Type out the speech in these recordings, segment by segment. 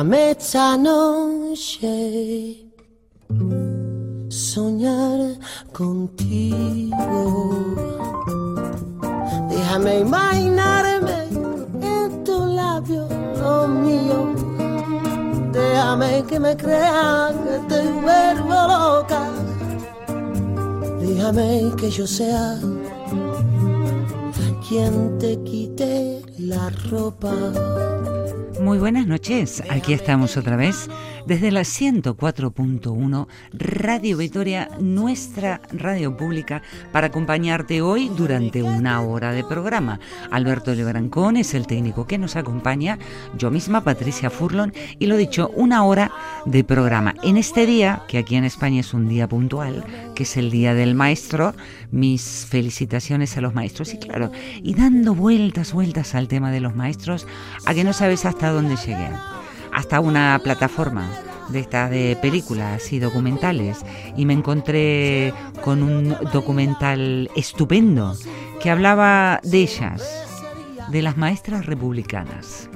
Déjame esta noche soñar contigo. Déjame imaginarme en tu labio, lo mío. Déjame que me crean que te vuelvo loca. Déjame que yo sea quien te quite la ropa. Muy buenas noches, aquí estamos otra vez desde la 104.1 Radio Victoria, nuestra radio pública, para acompañarte hoy durante una hora de programa. Alberto Lebrancón es el técnico que nos acompaña, yo misma, Patricia Furlon, y lo dicho, una hora de programa. En este día, que aquí en España es un día puntual, que es el Día del Maestro, mis felicitaciones a los maestros. Y claro, y dando vueltas, vueltas al tema de los maestros, a que no sabes hasta dónde llegué. Hasta una plataforma de estas de películas y documentales y me encontré con un documental estupendo que hablaba de ellas, de las maestras republicanas.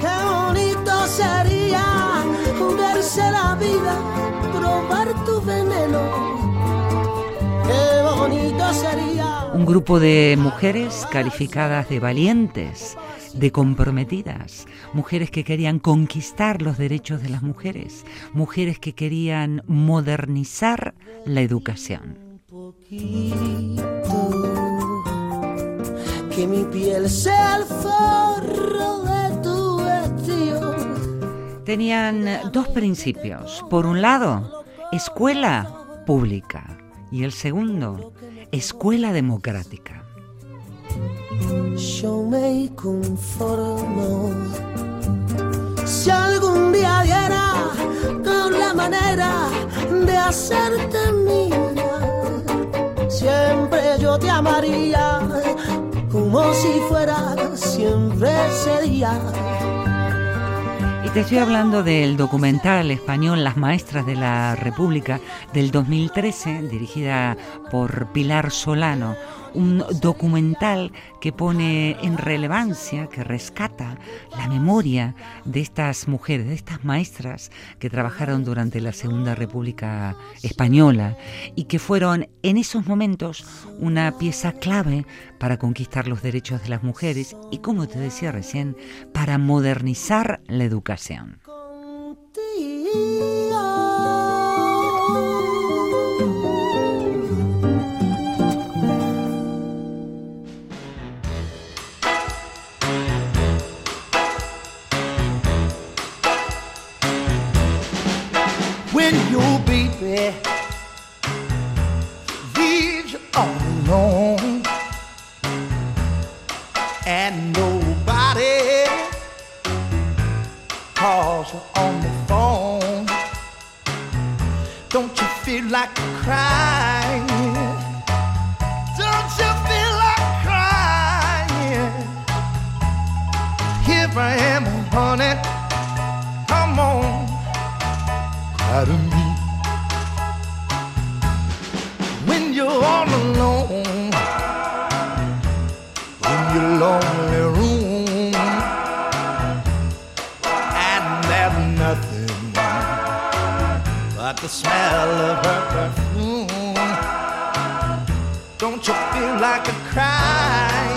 Qué bonito sería la vida, probar tu veneno. Qué bonito sería. Un grupo de mujeres calificadas de valientes, de comprometidas, mujeres que querían conquistar los derechos de las mujeres, mujeres que querían modernizar la educación. Que mi piel sea el forro de tu vestido. Tenían dos principios. Por un lado, escuela pública y el segundo, escuela democrática. Yo me conformo si algún día diera con la manera de hacerte mía, siempre yo te amaría como si fuera siempre sería. Y te estoy hablando del documental español Las Maestras de la República del 2013, dirigida por Pilar Solano, un documental que pone en relevancia, que rescata la memoria de estas mujeres, de estas maestras que trabajaron durante la Segunda República Española y que fueron en esos momentos una pieza clave para conquistar los derechos de las mujeres y, como te decía recién, para modernizar la educación. Nobody calls you on the phone. Don't you feel like crying? Don't you feel like crying? Here I am, honey. Come on out of me. Of her perfume. Don't you feel like a crying?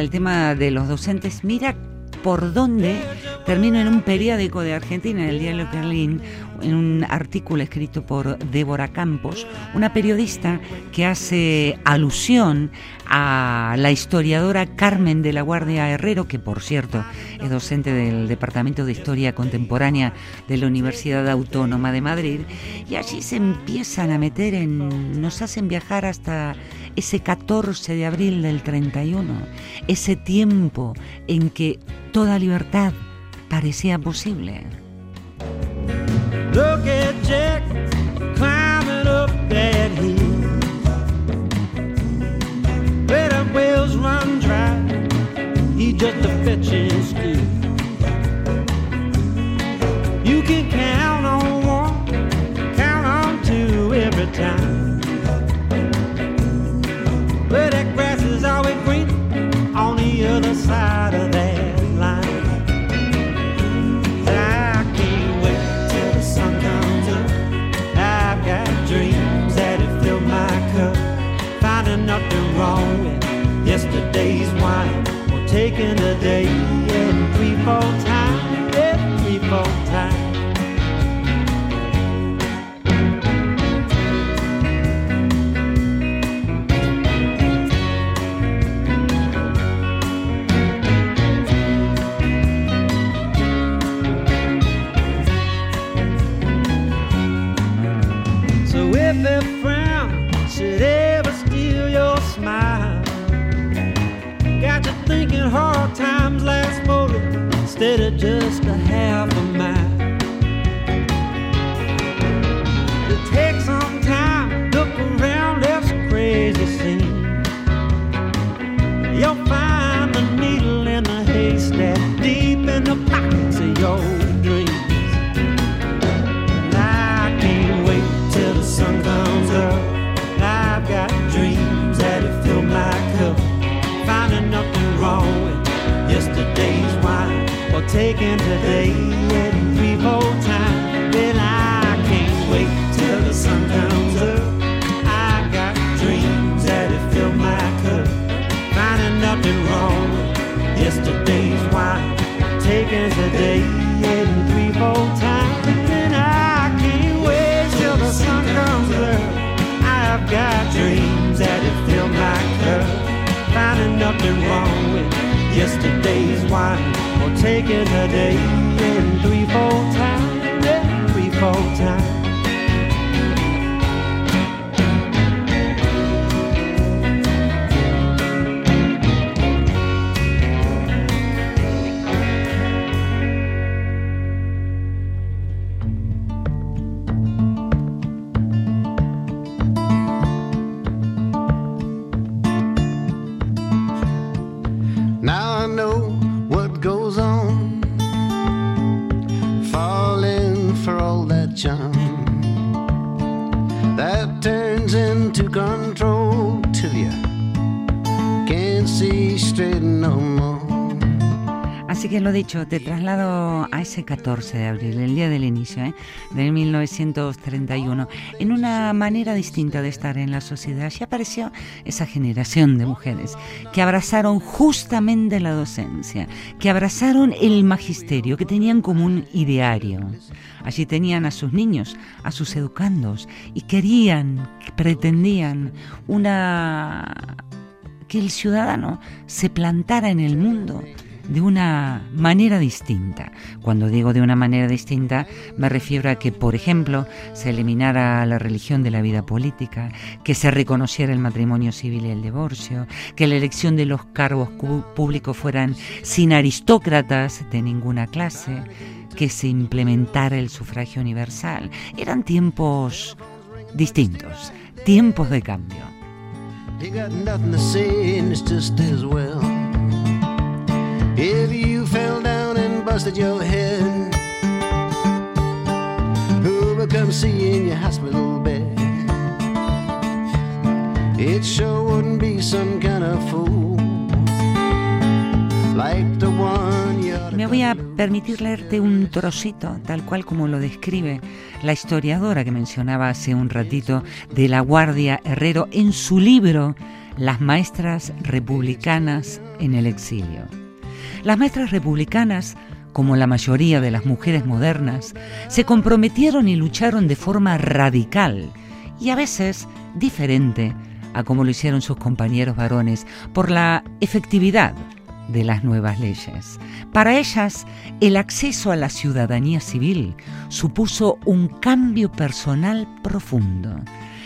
El tema de los docentes, mira por dónde termino en un periódico de Argentina, en el diario Berlín, en un artículo escrito por Débora Campos, una periodista que hace alusión a la historiadora Carmen de la Guardia Herrero, que por cierto es docente del Departamento de Historia Contemporánea de la Universidad Autónoma de Madrid, y allí se empiezan a meter en, nos hacen viajar hasta ese 14 de abril del 31, ese tiempo en que toda libertad parecía posible. Look at Jack climbing up that hill. Where the wells run dry, he just a fetching still. You can count on one, count on two every time. Nothing wrong with yesterday's wine. Or taking the day in three, four times. Yeah, three, four times. Instead of just or taking today three, four times. Then I can't wait till the sun comes up. I've got dreams that it fill my cup. Finding nothing wrong with yesterday's wine. Taking today and three, four times. And I can't wait till the sun comes up. I've got dreams that it fill my cup. Finding nothing wrong Yesterday's wine will take it a day in three, four times. Dicho, te traslado a ese 14 de abril, el día del inicio ¿eh? de 1931, en una manera distinta de estar en la sociedad. Y apareció esa generación de mujeres que abrazaron justamente la docencia, que abrazaron el magisterio, que tenían como un ideario. Allí tenían a sus niños, a sus educandos, y querían, pretendían una que el ciudadano se plantara en el mundo de una manera distinta. Cuando digo de una manera distinta, me refiero a que, por ejemplo, se eliminara la religión de la vida política, que se reconociera el matrimonio civil y el divorcio, que la elección de los cargos públicos fueran sin aristócratas de ninguna clase, que se implementara el sufragio universal. Eran tiempos distintos, tiempos de cambio. If you fell down and busted your head, who come see you in your hospital bed? It sure wouldn't be some kind of fool like the one you Me voy a permitir leerte un trocito, tal cual como lo describe la historiadora que mencionaba hace un ratito de la Guardia Herrero en su libro Las maestras republicanas en el exilio. Las maestras republicanas como la mayoría de las mujeres modernas, se comprometieron y lucharon de forma radical y a veces diferente a como lo hicieron sus compañeros varones por la efectividad de las nuevas leyes. Para ellas, el acceso a la ciudadanía civil supuso un cambio personal profundo.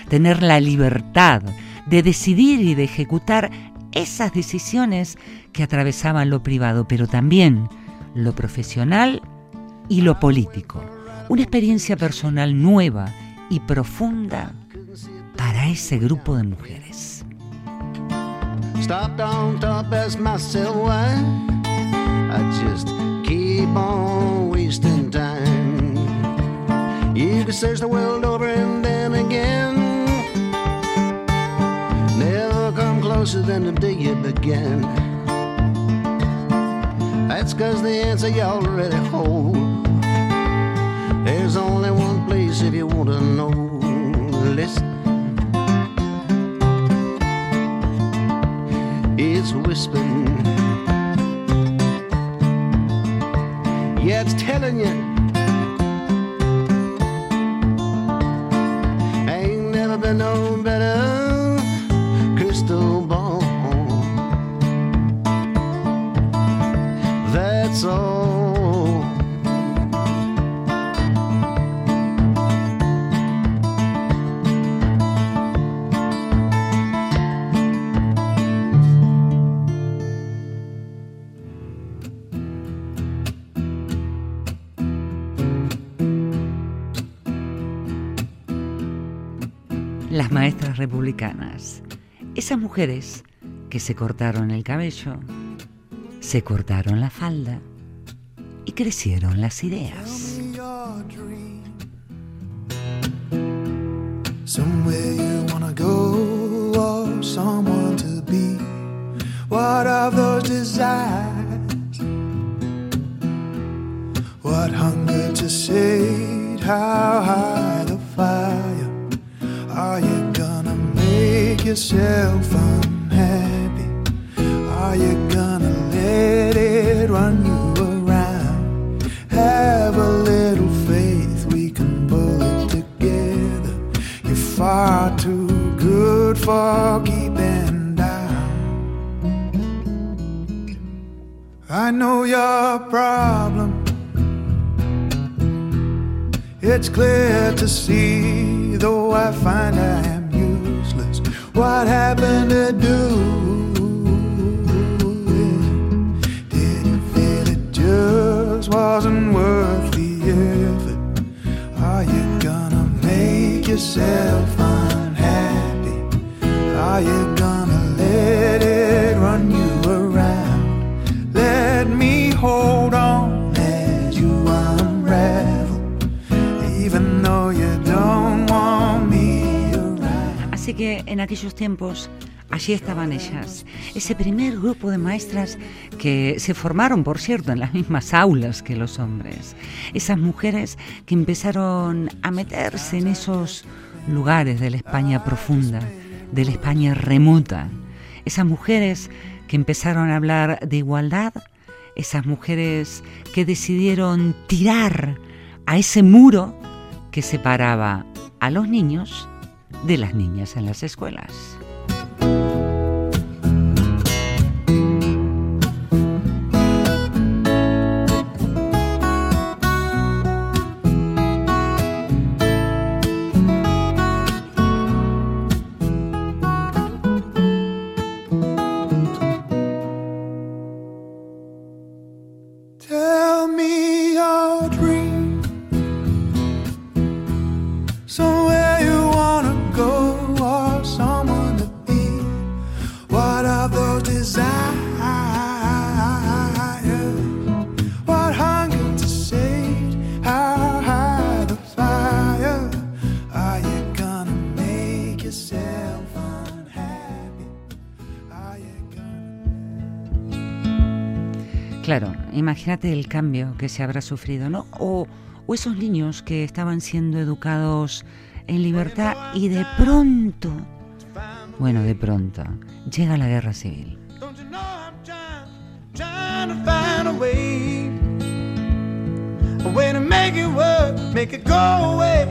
Tener la libertad de decidir y de ejecutar esas decisiones que atravesaban lo privado, pero también lo profesional y lo político. Una experiencia personal nueva y profunda para ese grupo de mujeres. Closer than the day you began. That's cause the answer you already hold. There's only one place if you want to know. Listen. It's whispering. Yeah, it's telling you. Ain't never been no better Las maestras republicanas, esas mujeres que se cortaron el cabello, se cortaron la falda y crecieron las ideas. Somewhere you wanna go or someone to be. What of those desires? What hunger to sate? How high the fire? Are you gonna make yourself unhappy? Are you gonna let it run you around? Have a little faith, we can pull it together. You're far too good for keeping down. I know your problem. It's clear to see, though I find I am useless. What happened to do? Just wasn't worth the effort? Are you gonna make yourself unhappy? Are you gonna let it run you around? Let me hold on as you unravel, even though you don't want me around. Así que en aquellos tiempos allí estaban ellas, ese primer grupo de maestras que se formaron, por cierto, en las mismas aulas que los hombres. Esas mujeres que empezaron a meterse en esos lugares de la España profunda, de la España remota. Esas mujeres que empezaron a hablar de igualdad, esas mujeres que decidieron tirar a ese muro que separaba a los niños de las niñas en las escuelas. Tell cambio que se habrá sufrido, ¿no? O, esos niños que estaban siendo educados en libertad y de pronto, bueno, de pronto, llega la guerra civil. Make it work, make it go away.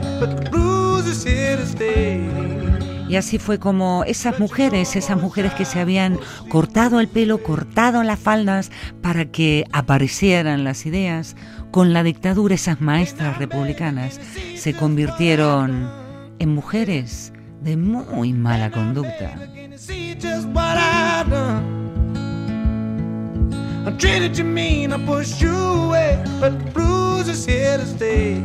Y así fue como esas mujeres, esas mujeres que se habían cortado el pelo, cortado las faldas para que aparecieran las ideas, con la dictadura esas maestras republicanas se convirtieron en mujeres de muy mala conducta. You mean, I you away, but the is here to stay.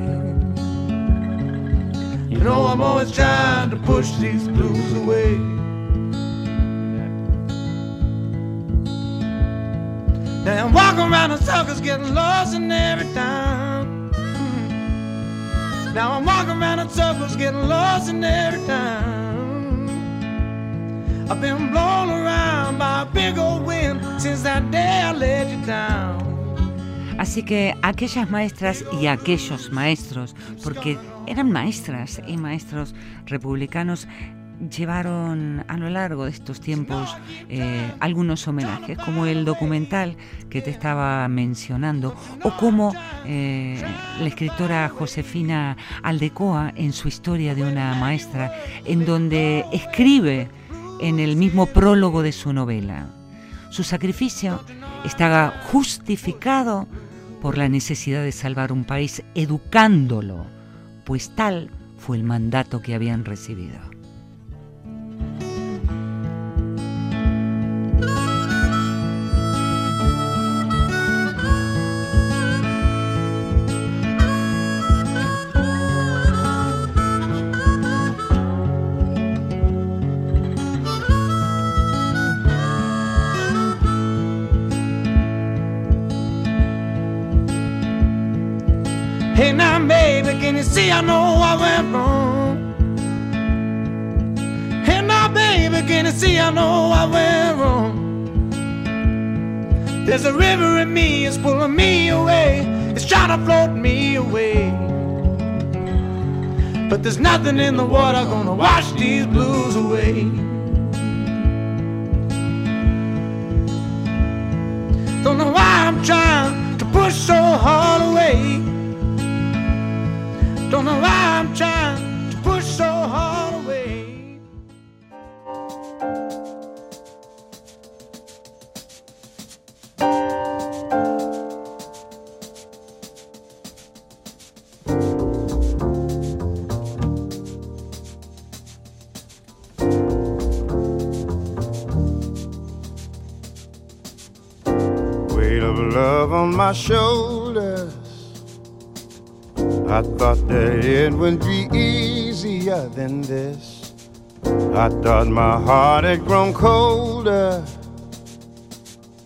You know I'm always trying to push these blues away. Now I'm walking around in circles, getting lost in every time. Now I'm walking around in circles, getting lost in every time. I've been blown around by a big old wind since that day I let you down. Así que aquellas maestras y aquellos maestros, porque eran maestras y maestros republicanos, llevaron a lo largo de estos tiempos eh, algunos homenajes, como el documental que te estaba mencionando, o como eh, la escritora Josefina Aldecoa en su historia de una maestra, en donde escribe en el mismo prólogo de su novela. Su sacrificio estaba justificado por la necesidad de salvar un país educándolo, pues tal fue el mandato que habían recibido. Now, baby, can you see I know I went wrong? Hey now, baby, can you see I know I went wrong? There's a river in me, it's pulling me away, it's trying to float me away. But there's nothing in the water gonna wash these blues away. Don't know why I'm trying to push so hard away. Don't know why I'm trying to push so hard away. Weight of love on my shoulders. Than this. I thought my heart had grown colder.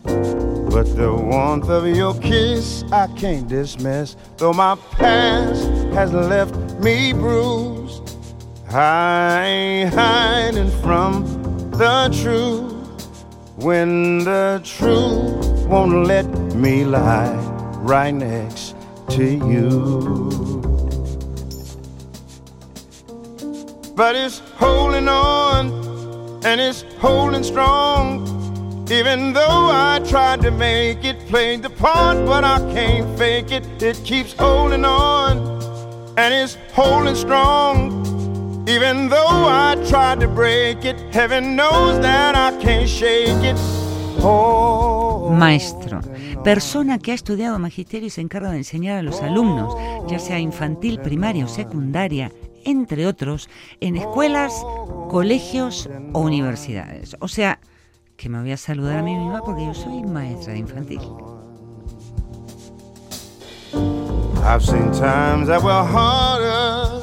But the warmth of your kiss I can't dismiss. Though my past has left me bruised, I ain't hiding from the truth. When the truth won't let me lie right next to you. But it's holding on and it's holding strong. Even though I tried to make it, played the part, but I can't fake it. It keeps holding on and it's holding strong. Even though I tried to break it, heaven knows that I can't shake it. Oh, Maestro, persona que ha estudiado magisterio y se encarga de enseñar a los alumnos, ya sea infantil, primaria o secundaria, entre otros, en escuelas, colegios o universidades. O sea, que me voy a saludar a mí misma porque yo soy maestra de infantil. I've seen times that were harder.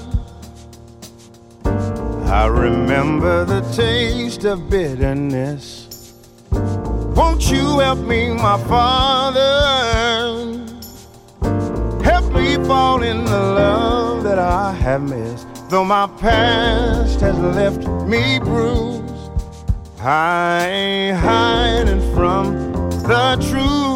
I remember the taste of bitterness. Won't you help me, my father? Fall in the love that I have missed. Though my past has left me bruised, I ain't hiding from the truth.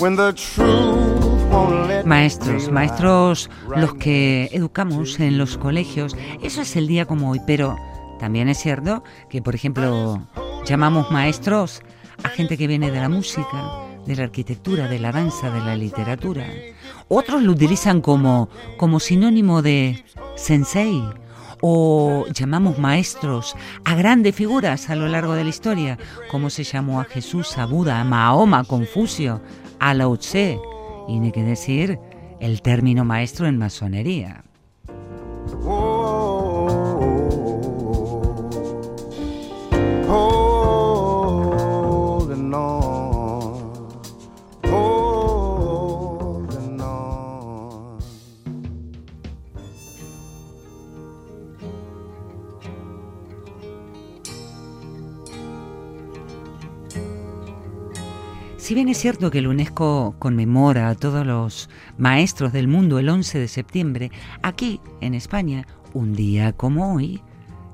when the truth won't let Maestros, me maestros los que educamos en los colegios, eso es el día como hoy, pero también es cierto que, por ejemplo, llamamos maestros a gente que viene de la música, de la arquitectura, de la danza, de la literatura. Otros lo utilizan como, como sinónimo de sensei o llamamos maestros a grandes figuras a lo largo de la historia, como se llamó a Jesús, a Buda, a Mahoma, a Confucio, a Lao Tse, y ni que decir el término maestro en masonería. Holding Si bien es cierto que el UNESCO conmemora a todos los maestros del mundo el 11 de septiembre, aquí en España, un día como hoy,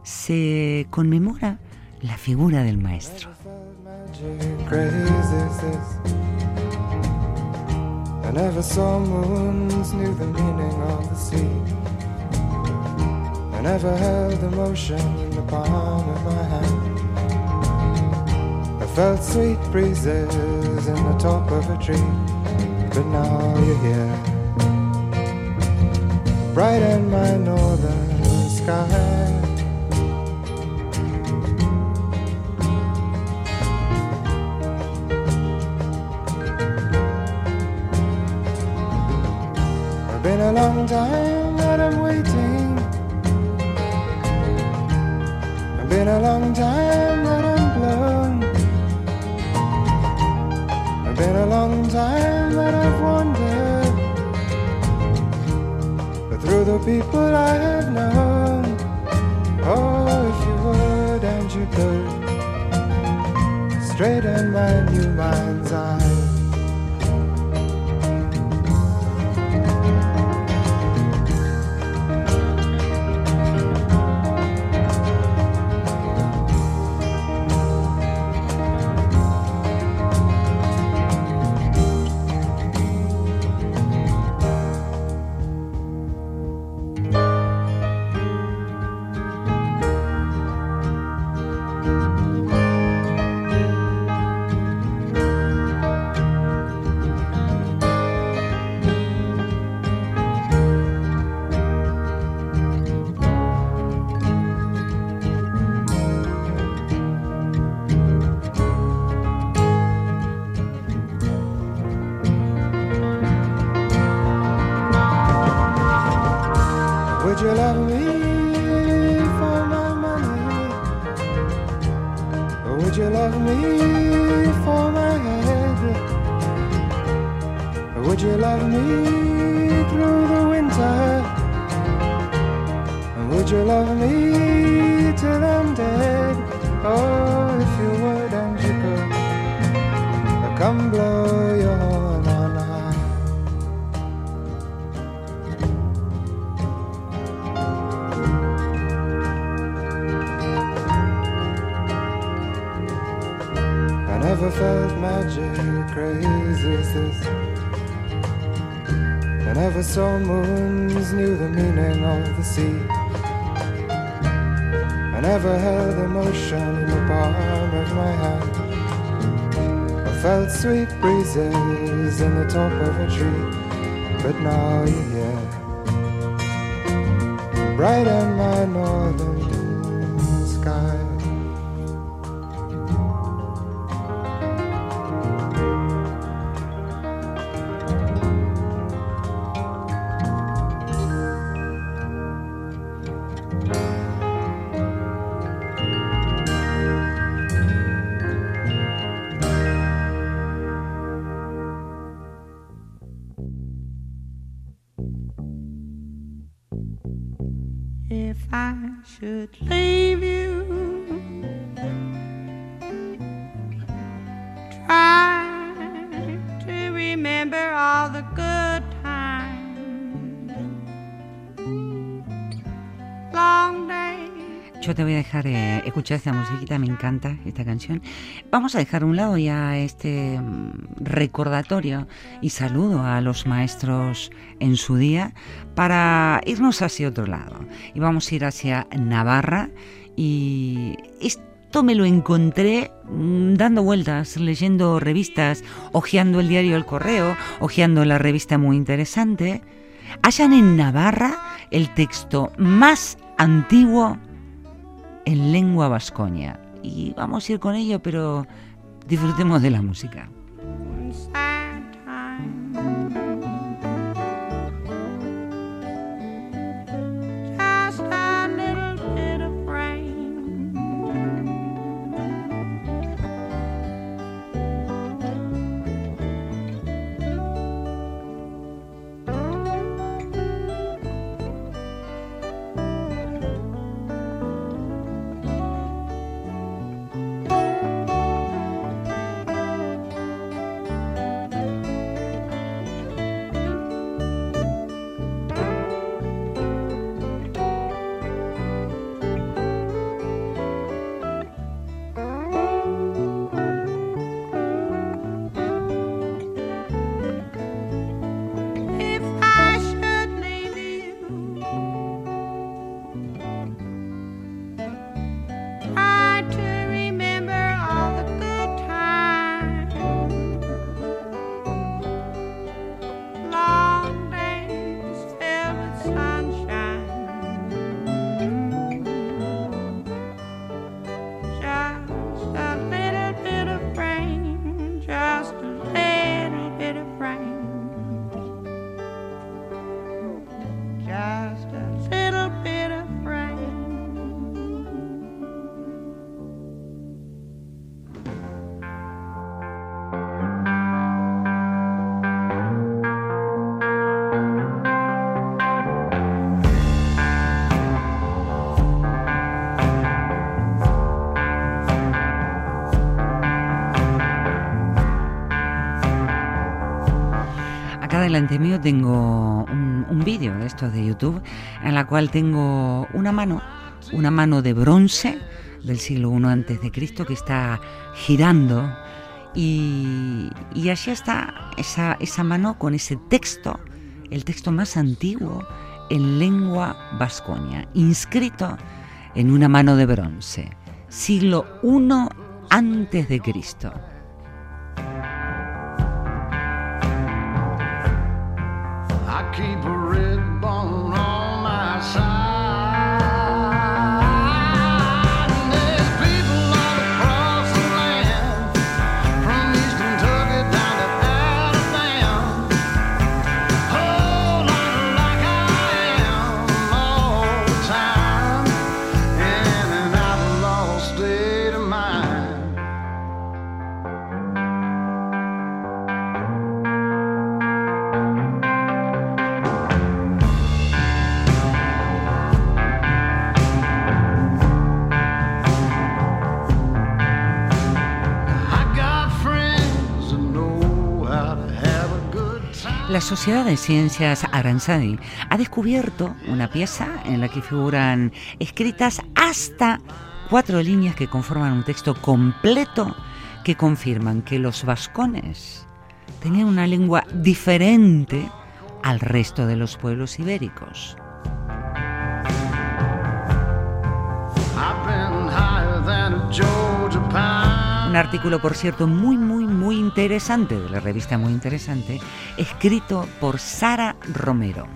se conmemora la figura del maestro. Felt sweet breezes in the top of a tree, but now you're here. Bright in my northern sky. It's been a long time that I'm waiting. It's been a long time The people I have known. Oh, if you would and you could. Straighten my new mind's sweet breezes in the top of a tree, but now you're here. Bright in Play Yo te voy a dejar eh, escuchar esta musiquita, me encanta esta canción. Vamos a dejar un lado ya este mm, recordatorio y saludo a los maestros en su día para irnos hacia otro lado. Y vamos a ir hacia Navarra y esto me lo encontré mm, dando vueltas, leyendo revistas, hojeando el diario El Correo, hojeando la revista muy interesante. Hayan en Navarra el texto más antiguo en lengua vascoña. Y vamos a ir con ello, pero disfrutemos de la música. Delante mío tengo un, vídeo de esto de YouTube en la cual tengo una mano, una mano de bronce del siglo I antes de Cristo que está girando y, y allí está esa, esa mano con ese texto, el texto más antiguo en lengua vascoña, inscrito en una mano de bronce, siglo I antes de Cristo. Keep a red Sociedad de Ciencias Aranzadi ha descubierto una pieza en la que figuran escritas hasta cuatro líneas que conforman un texto completo que confirman que los vascones tenían una lengua diferente al resto de los pueblos ibéricos. Un artículo, por cierto, muy, muy, muy interesante de la revista Muy Interesante, escrito por Sara Romero.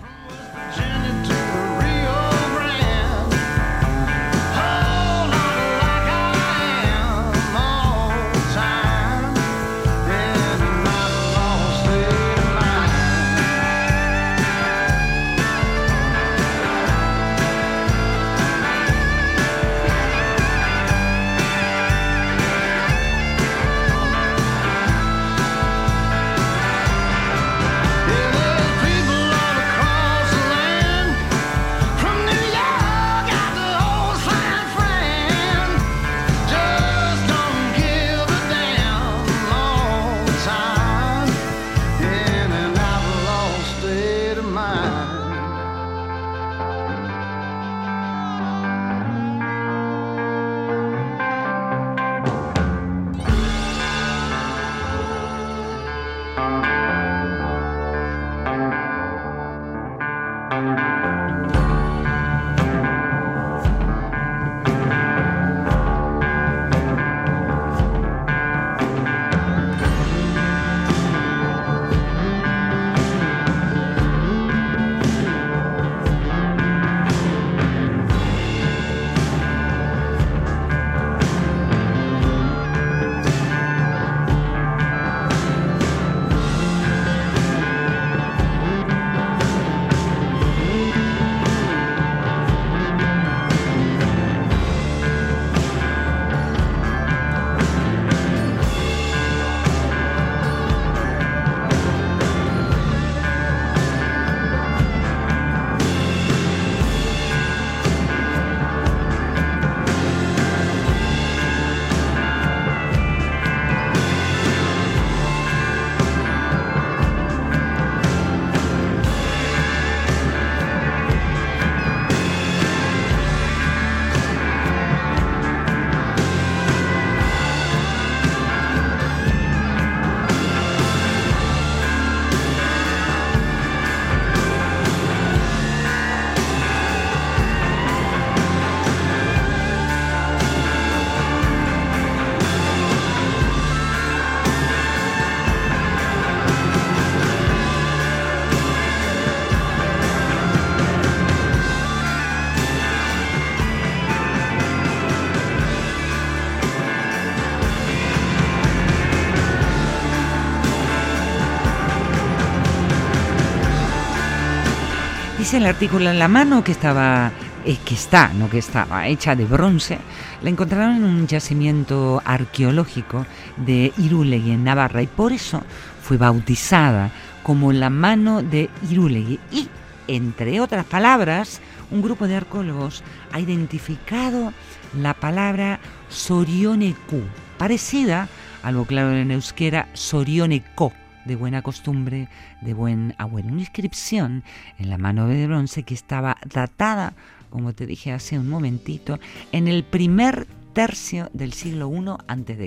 El artículo en la mano que estaba, eh, que está, no que estaba, hecha de bronce. La encontraron en un yacimiento arqueológico de Irulegui en Navarra y por eso fue bautizada como la mano de Irulegui. Y, entre otras palabras, un grupo de arqueólogos ha identificado la palabra Sorioneku, parecida al vocablo en euskera Sorioneco de buena costumbre, de buen abuelo. Una inscripción en la mano de bronce que estaba datada, como te dije hace un momentito, en el primer tercio del siglo I antes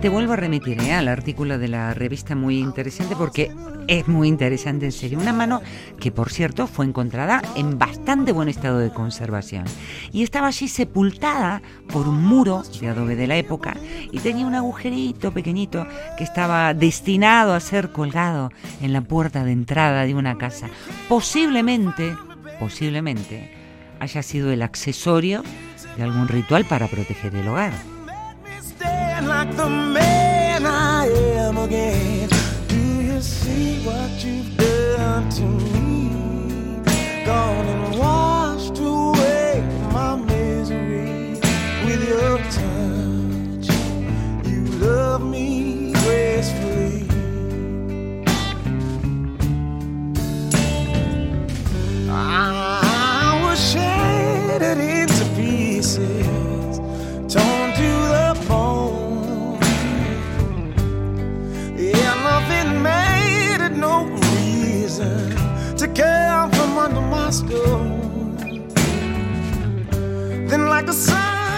te vuelvo a remitir ¿eh? al artículo de la revista muy interesante porque es muy interesante en serio. Una mano que por cierto fue encontrada en bastante buen estado de conservación y estaba allí sepultada por un muro de adobe de la época y tenía un agujerito pequeñito que estaba destinado a ser colgado en la puerta de entrada de una casa. Posiblemente, posiblemente haya sido el accesorio de algún ritual para proteger el hogar. Stand like the man I am again. Do you see what you've done to me? Gone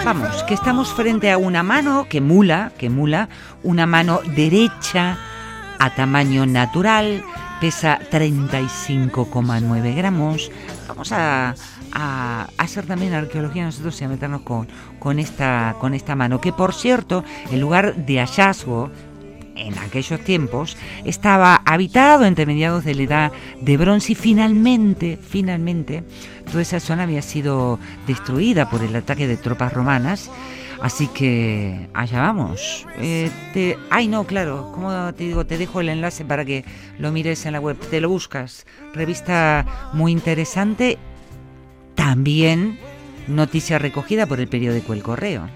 Vamos, que estamos frente a una mano que mula, que mula, una mano derecha a tamaño natural, pesa 35,9 gramos. Vamos a, hacer también arqueología nosotros y a meternos con, con, esta, con esta mano, que por cierto, el lugar de hallazgo en aquellos tiempos estaba habitado entre mediados de la edad de bronce y finalmente, finalmente, toda esa zona había sido destruida por el ataque de tropas romanas. Así que allá vamos. Eh, ay, no, claro, como te digo, te dejo el enlace para que lo mires en la web. Te lo buscas. Revista muy interesante. También noticia recogida por el periódico El Correo.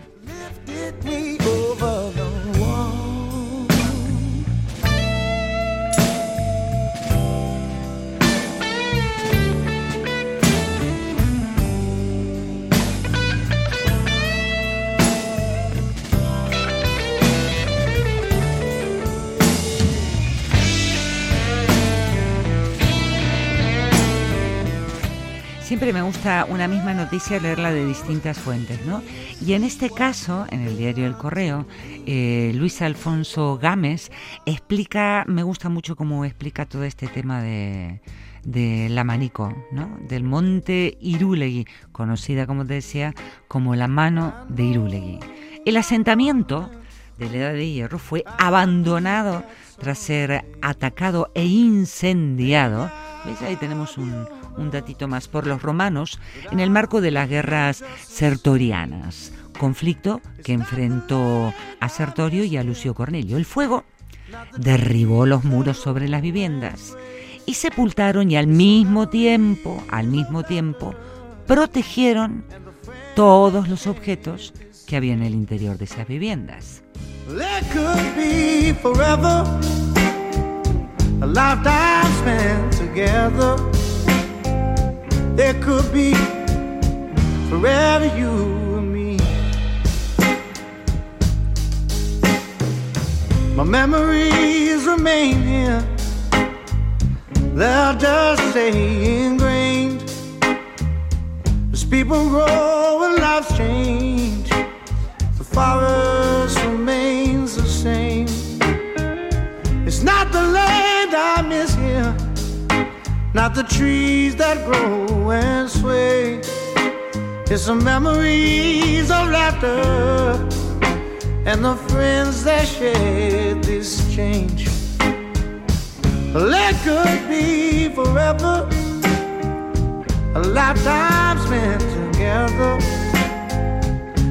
Siempre me gusta una misma noticia leerla de distintas fuentes, ¿no? Y en este caso, en el diario El Correo, eh, Luis Alfonso Gámez explica, me gusta mucho cómo explica todo este tema de, de la Manico, ¿no? Del monte Irulegui, conocida, como te decía, como la mano de Irulegui. El asentamiento de la Edad de Hierro fue abandonado tras ser atacado e incendiado. Ahí tenemos un, un datito más por los romanos en el marco de las guerras sertorianas, conflicto que enfrentó a Sertorio y a Lucio Cornelio. El fuego derribó los muros sobre las viviendas y sepultaron y al mismo tiempo, al mismo tiempo, protegieron todos los objetos que había en el interior de esas viviendas. There could be forever, you and me. My memories remain here, they'll just stay ingrained. As people grow and lives change, the forest remains the same. It's not the land I miss here, not the trees that grow and sway. It's the memories of laughter and the friends that shared this change. It could be forever, a lifetime spent together.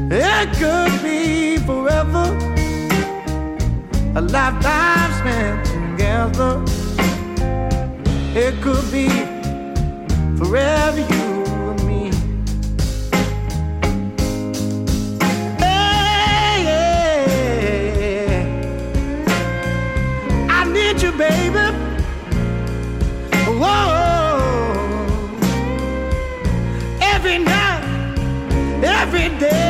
It could be forever, a lifetime spent together. It could be forever you and me. Hey, yeah. I need you, baby. Whoa. Every night, every day.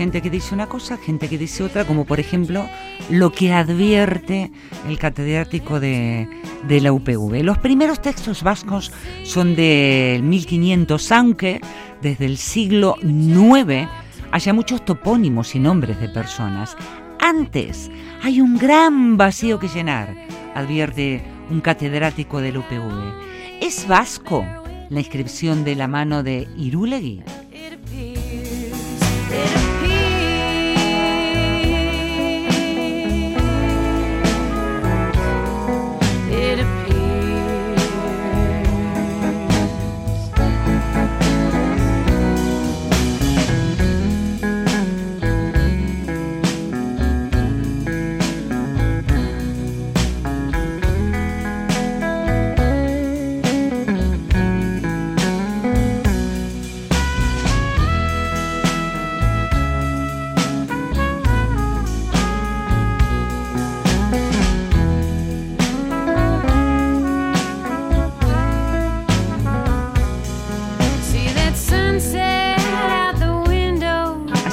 Gente que dice una cosa, gente que dice otra, como por ejemplo lo que advierte el catedrático de, la UPV. Los primeros textos vascos son del 1500, aunque desde el siglo IX haya muchos topónimos y nombres de personas. Antes hay un gran vacío que llenar, advierte un catedrático del UPV. ¿Es vasco la inscripción de la mano de Irulegui?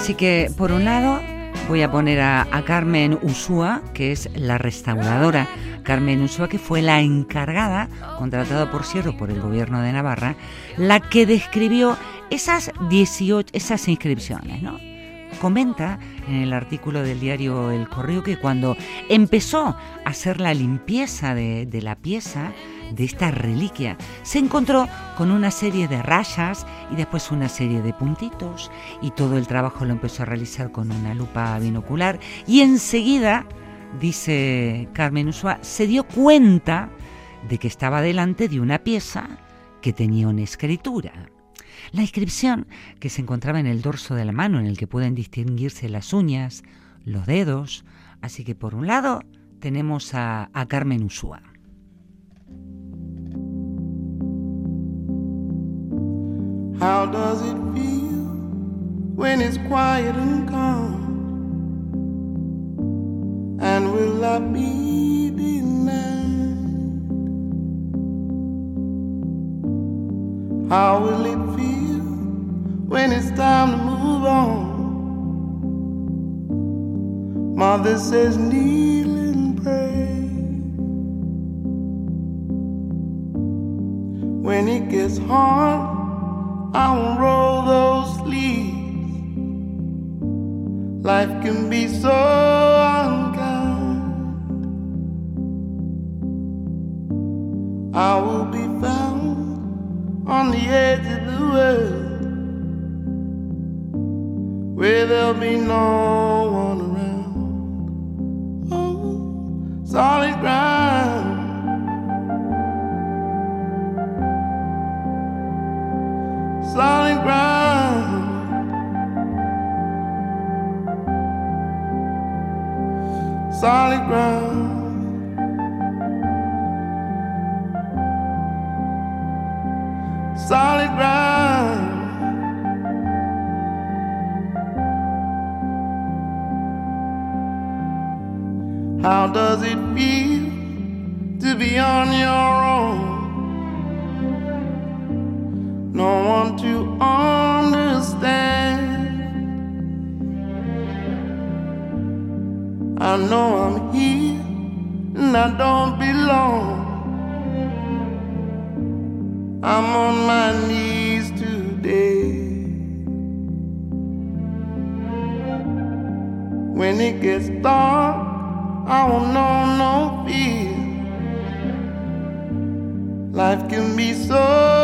Así que, por un lado, voy a poner a, Carmen Usúa, que es la restauradora. Carmen Usúa, que fue la encargada, contratada por cierto por el gobierno de Navarra, la que describió esas 18, esas inscripciones, ¿no? Comenta en el artículo del diario El Correo que cuando empezó a hacer la limpieza de la pieza, de esta reliquia, se encontró con una serie de rayas y después una serie de puntitos y todo el trabajo lo empezó a realizar con una lupa binocular y enseguida, dice Carmen Usua, se dio cuenta de que estaba delante de una pieza que tenía una escritura. La inscripción que se encontraba en el dorso de la mano en el que pueden distinguirse las uñas, los dedos, así que por un lado tenemos a, Carmen Usúa. How does it feel when it's quiet and calm? And will I be denied? How will it feel when it's time to move on? Mother says, kneel and pray. When it gets hard, I won't roll those sleeves. Life can be so unkind. I will be found on the edge of the world where there'll be no one around. Solid ground. Solid ground. How does it feel to be on your own? No one to understand. I know I'm here and I don't belong. I'm on my knees today. When it gets dark, I won't know no fear. Life can be so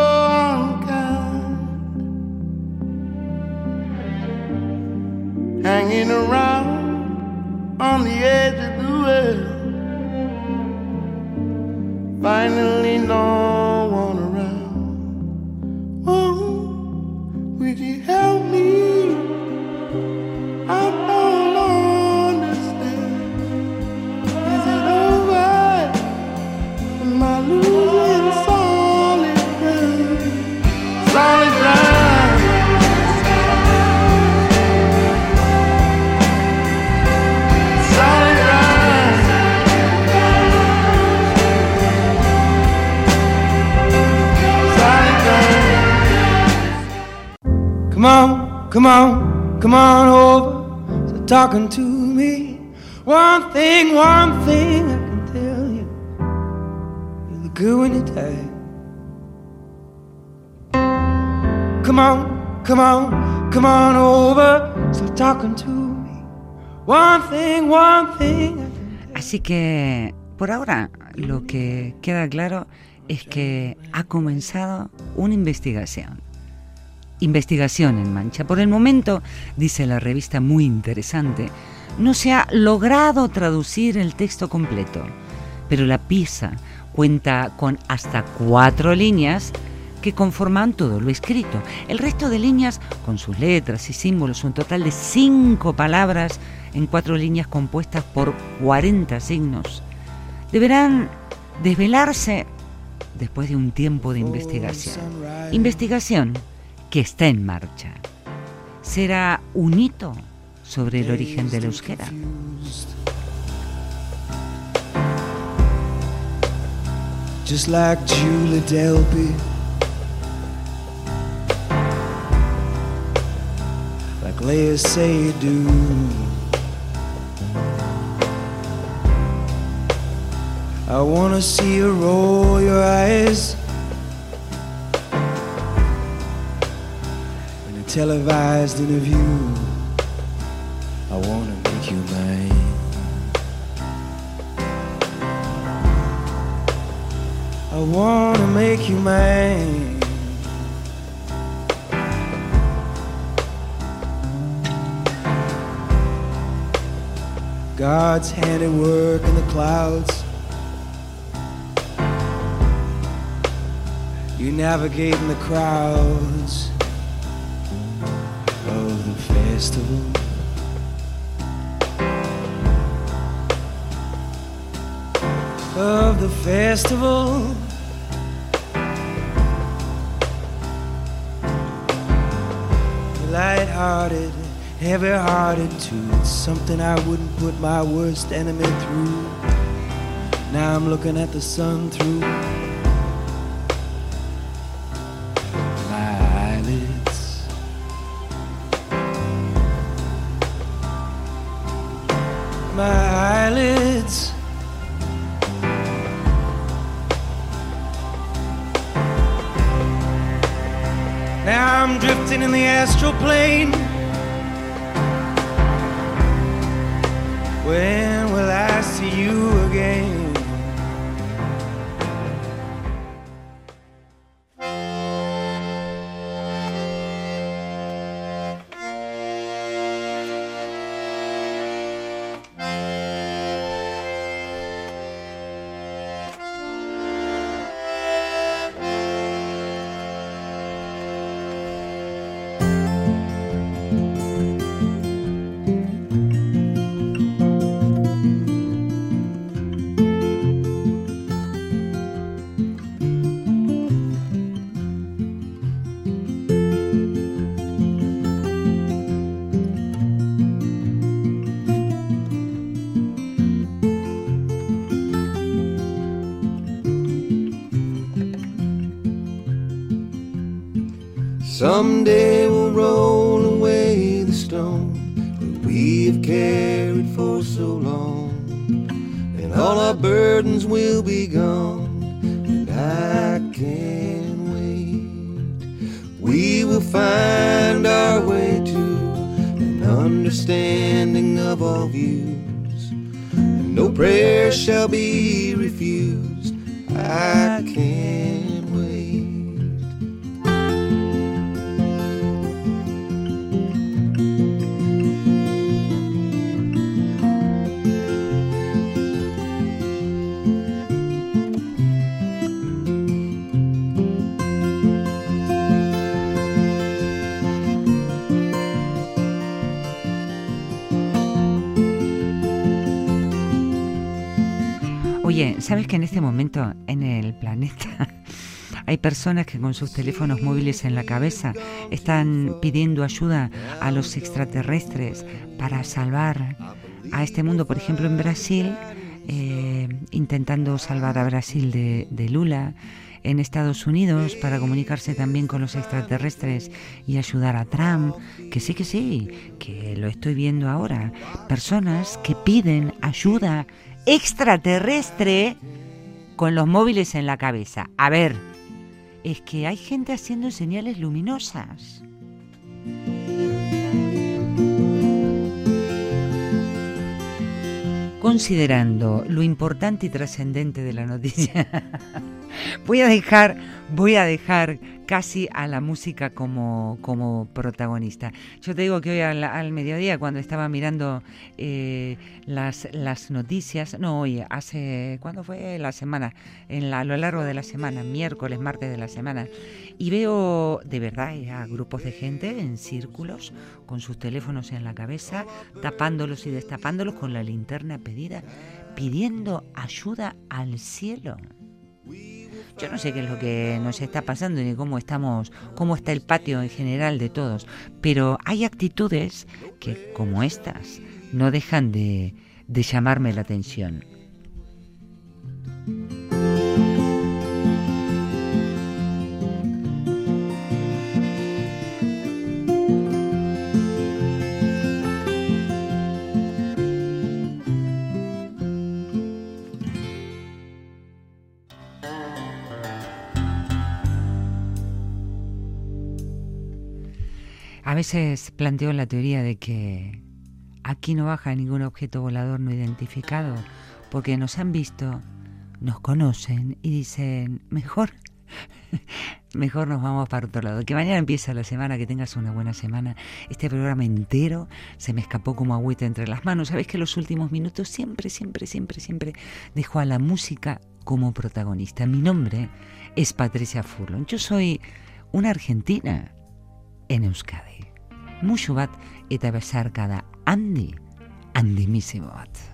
come on, come on over. So talking to me. One thing, one thing I can tell you. You look good when you tag. Come on, come on, come on over. So talking to me. One thing, one thing Así que por ahora lo que queda claro es que ha comenzado una investigación. Investigación en Mancha. Por el momento, dice la revista muy interesante, no se ha logrado traducir el texto completo, pero la pieza cuenta con hasta cuatro líneas que conforman todo lo escrito. El resto de líneas, con sus letras y símbolos, un total de cinco palabras en cuatro líneas compuestas por 40 signos, deberán desvelarse después de un tiempo de investigación. Investigación que está en marcha. Será un hito sobre el origen del euskera. just like Julie Delpy. Like Leia Seydoux. I wanna see you roll your eyes televised interview. I wanna make you mine. I wanna make you mine. God's hand at work in the clouds. You navigating the crowds festival. Of the festival. Light-hearted, heavy-hearted too. It's something I wouldn't put my worst enemy through. Now I'm looking at the sun through Someday we'll roll away the stone that we have carried for so long, and all our burdens will be gone, and I can't wait. We will find our way to an understanding of all views, and no prayer shall be refused. Personas que con sus teléfonos móviles en la cabeza están pidiendo ayuda a los extraterrestres para salvar a este mundo? Por ejemplo, en Brasil, eh, intentando salvar a Brasil de, de Lula en Estados Unidos para comunicarse también con los extraterrestres y ayudar a Trump, que sí, que sí, que lo estoy viendo ahora. Personas que piden ayuda extraterrestre con los móviles en la cabeza. A ver, es que hay gente haciendo señales luminosas. Considerando lo importante y trascendente de la noticia, voy a dejar, voy a dejar casi a la música como, como protagonista. Yo te digo que hoy al, al mediodía, cuando estaba mirando eh, las, las noticias, no hoy, hace, ¿cuándo fue la semana? En la, a lo largo de la semana, miércoles, martes de la semana, y veo de verdad a grupos de gente en círculos, con sus teléfonos en la cabeza, tapándolos y destapándolos con la linterna pedida, pidiendo ayuda al cielo. Yo no sé qué es lo que nos está pasando ni cómo estamos, cómo está el patio en general de todos, pero hay actitudes que, como estas, no dejan de, de llamarme la atención. A veces planteo la teoría de que aquí no baja ningún objeto volador no identificado porque nos han visto, nos conocen y dicen, mejor, mejor nos vamos para otro lado. Que mañana empieza la semana, que tengas una buena semana. Este programa entero se me escapó como agüita entre las manos. Sabes que los últimos minutos siempre, siempre, siempre, siempre dejo a la música como protagonista. Mi nombre es Patricia Furlon. Yo soy una argentina en Euskadi. Musu bat eta besarka da handi, handimizimo bat.